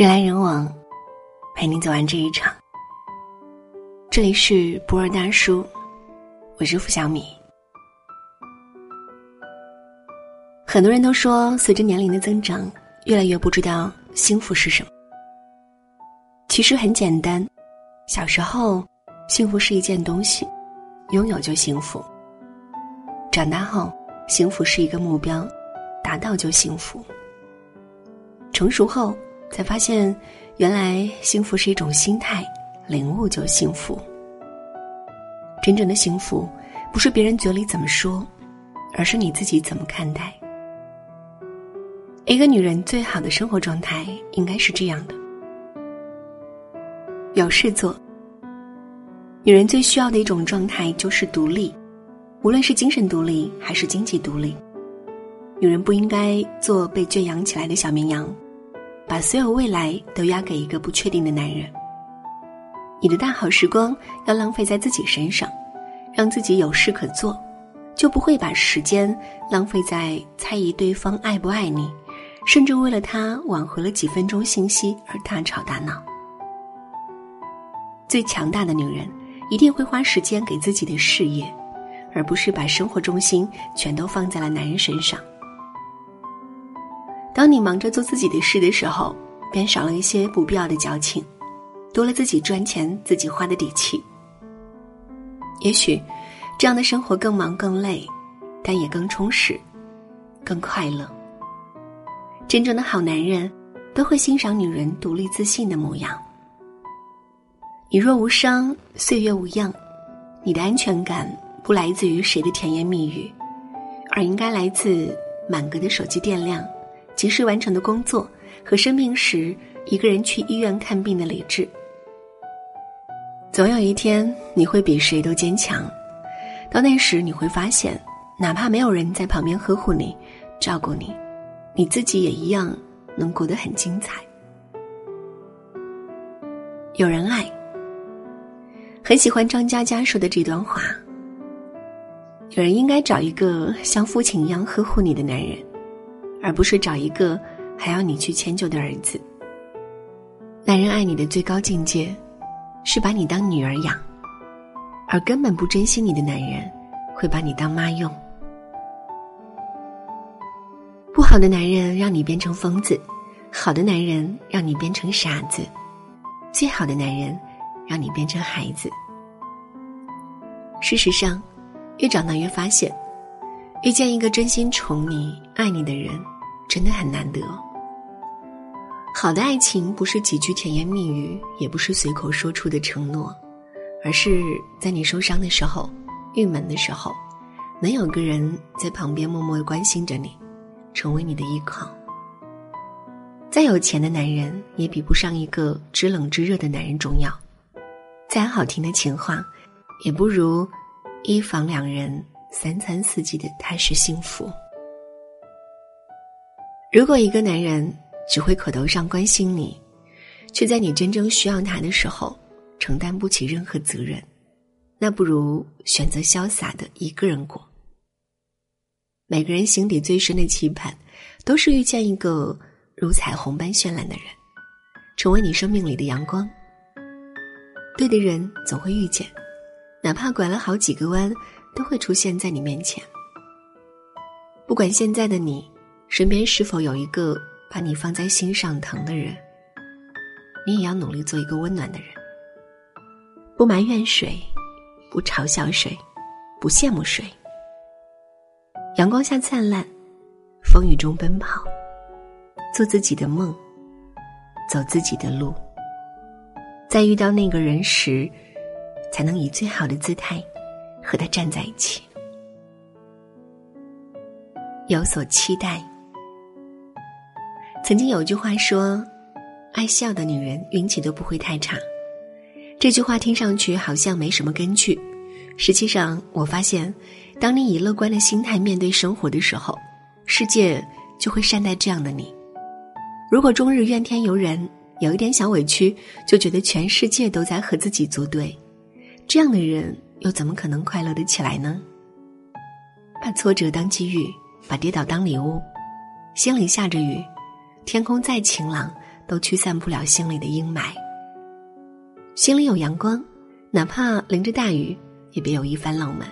人来人往，陪你走完这一场。这里是博尔大叔，我是付小米。很多人都说，随着年龄的增长，越来越不知道幸福是什么。其实很简单，小时候，幸福是一件东西，拥有就幸福；长大后，幸福是一个目标，达到就幸福；成熟后。才发现，原来幸福是一种心态，领悟就幸福。真正的幸福，不是别人嘴里怎么说，而是你自己怎么看待。一个女人最好的生活状态应该是这样的：有事做。女人最需要的一种状态就是独立，无论是精神独立还是经济独立。女人不应该做被圈养起来的小绵羊。把所有未来都押给一个不确定的男人。你的大好时光要浪费在自己身上，让自己有事可做，就不会把时间浪费在猜疑对方爱不爱你，甚至为了他挽回了几分钟信息而大吵大闹。最强大的女人一定会花时间给自己的事业，而不是把生活重心全都放在了男人身上。当你忙着做自己的事的时候，便少了一些不必要的矫情，多了自己赚钱自己花的底气。也许，这样的生活更忙更累，但也更充实，更快乐。真正的好男人，都会欣赏女人独立自信的模样。你若无伤，岁月无恙，你的安全感不来自于谁的甜言蜜语，而应该来自满格的手机电量。及时完成的工作和生病时一个人去医院看病的理智。总有一天你会比谁都坚强，到那时你会发现，哪怕没有人在旁边呵护你、照顾你，你自己也一样能过得很精彩。有人爱，很喜欢张嘉佳说的这段话：有人应该找一个像父亲一样呵护你的男人。而不是找一个还要你去迁就的儿子。男人爱你的最高境界，是把你当女儿养，而根本不珍惜你的男人，会把你当妈用。不好的男人让你变成疯子，好的男人让你变成傻子，最好的男人让你变成孩子。事实上，越长大越发现。遇见一个真心宠你、爱你的人，真的很难得。好的爱情不是几句甜言蜜语，也不是随口说出的承诺，而是在你受伤的时候、郁闷的时候，能有个人在旁边默默关心着你，成为你的依靠。再有钱的男人，也比不上一个知冷知热的男人重要。再好听的情话，也不如一房两人。三餐四季的踏实幸福。如果一个男人只会口头上关心你，却在你真正需要他的时候承担不起任何责任，那不如选择潇洒的一个人过。每个人心底最深的期盼，都是遇见一个如彩虹般绚烂的人，成为你生命里的阳光。对的人总会遇见，哪怕拐了好几个弯。都会出现在你面前。不管现在的你身边是否有一个把你放在心上疼的人，你也要努力做一个温暖的人。不埋怨谁，不嘲笑谁，不羡慕谁。阳光下灿烂，风雨中奔跑，做自己的梦，走自己的路。在遇到那个人时，才能以最好的姿态。和他站在一起，有所期待。曾经有句话说：“爱笑的女人运气都不会太差。”这句话听上去好像没什么根据，实际上我发现，当你以乐观的心态面对生活的时候，世界就会善待这样的你。如果终日怨天尤人，有一点小委屈就觉得全世界都在和自己作对，这样的人。又怎么可能快乐的起来呢？把挫折当机遇，把跌倒当礼物，心里下着雨，天空再晴朗，都驱散不了心里的阴霾。心里有阳光，哪怕淋着大雨，也别有一番浪漫。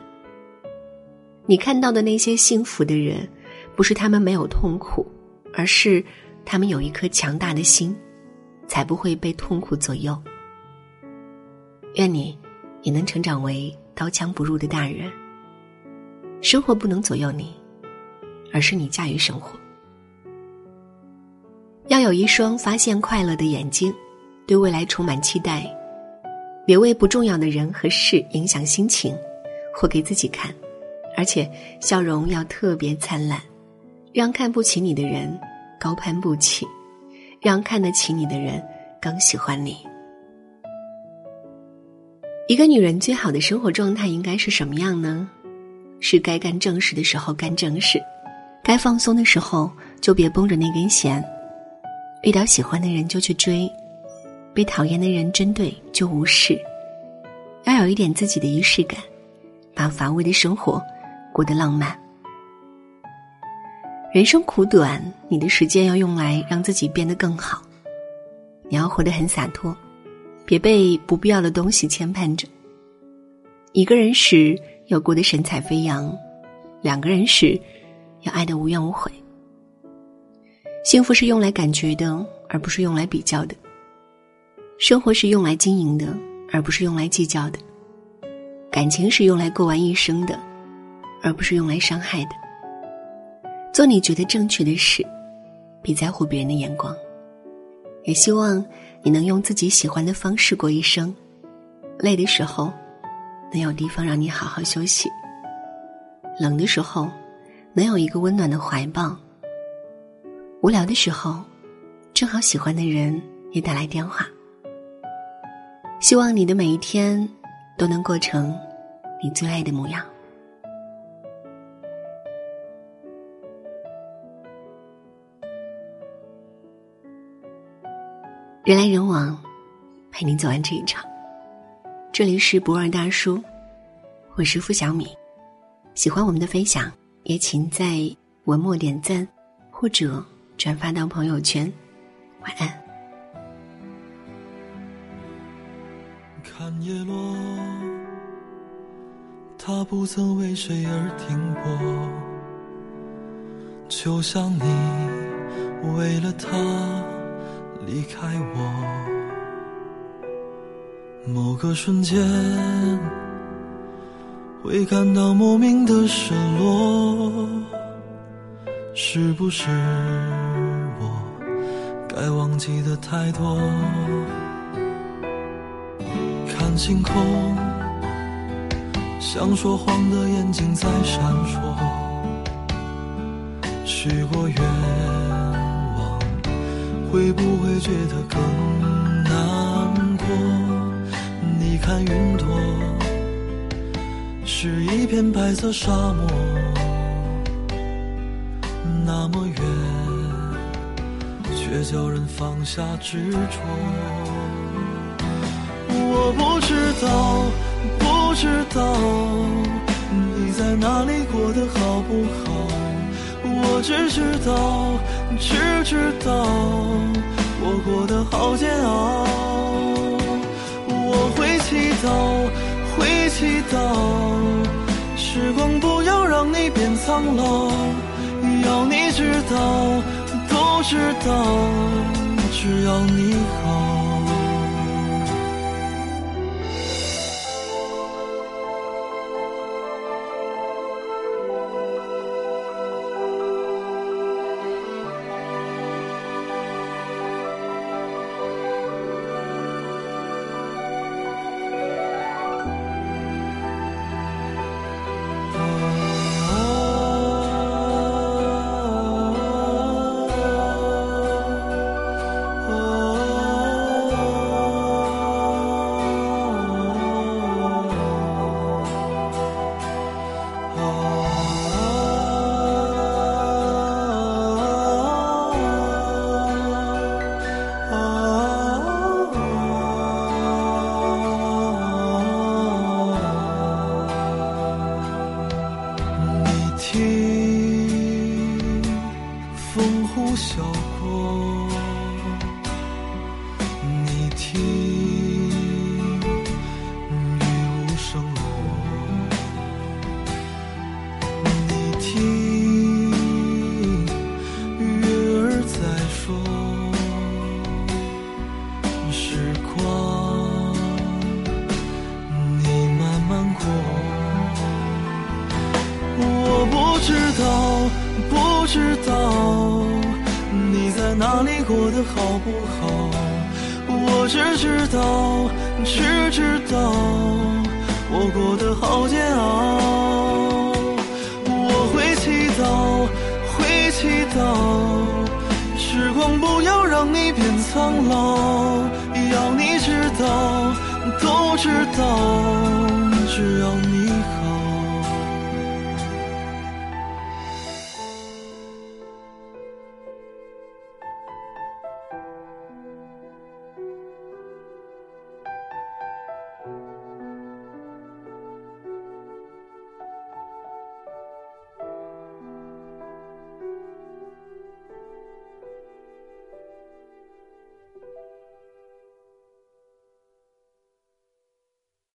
你看到的那些幸福的人，不是他们没有痛苦，而是他们有一颗强大的心，才不会被痛苦左右。愿你也能成长为刀枪不入的大人。生活不能左右你，而是你驾驭生活。要有一双发现快乐的眼睛，对未来充满期待，别为不重要的人和事影响心情，或给自己看。而且笑容要特别灿烂，让看不起你的人高攀不起，让看得起你的人更喜欢你。一个女人最好的生活状态应该是什么样呢？是该干正事的时候干正事，该放松的时候就别绷着那根弦。遇到喜欢的人就去追，被讨厌的人针对就无视。要有一点自己的仪式感，把乏味的生活。过得浪漫。人生苦短，你的时间要用来让自己变得更好。你要活得很洒脱，别被不必要的东西牵绊着。一个人时要过得神采飞扬，两个人时要爱得无怨无悔。幸福是用来感觉的，而不是用来比较的。生活是用来经营的，而不是用来计较的。感情是用来过完一生的。而不是用来伤害的。做你觉得正确的事，别在乎别人的眼光。也希望你能用自己喜欢的方式过一生。累的时候，能有地方让你好好休息；冷的时候，能有一个温暖的怀抱；无聊的时候，正好喜欢的人也打来电话。希望你的每一天都能过成你最爱的模样。人来人往，陪你走完这一场。这里是博尔大叔，我是付小米。喜欢我们的分享，也请在文末点赞或者转发到朋友圈。晚安。看叶落，它不曾为谁而停泊，就像你为了他。离开我，某个瞬间会感到莫名的失落，是不是我该忘记的太多？看星空，像说谎的眼睛在闪烁，许过愿望。会不会觉得更难过？你看云朵是一片白色沙漠，那么远，却叫人放下执着。我不知道，不知道你在哪里过得好不好？我只知道，只知道，我过得好煎熬。我会祈祷，会祈祷，时光不要让你变苍老。要你知道，都知道，只要你好。不笑过，你听雨无声落，你听月儿在说，时光你慢慢过，我不知道，不知道。哪里过得好不好，我只知道，只知道我过得好煎熬。我会祈祷，会祈祷，时光不要让你变苍老。要你知道，都知道，只要你。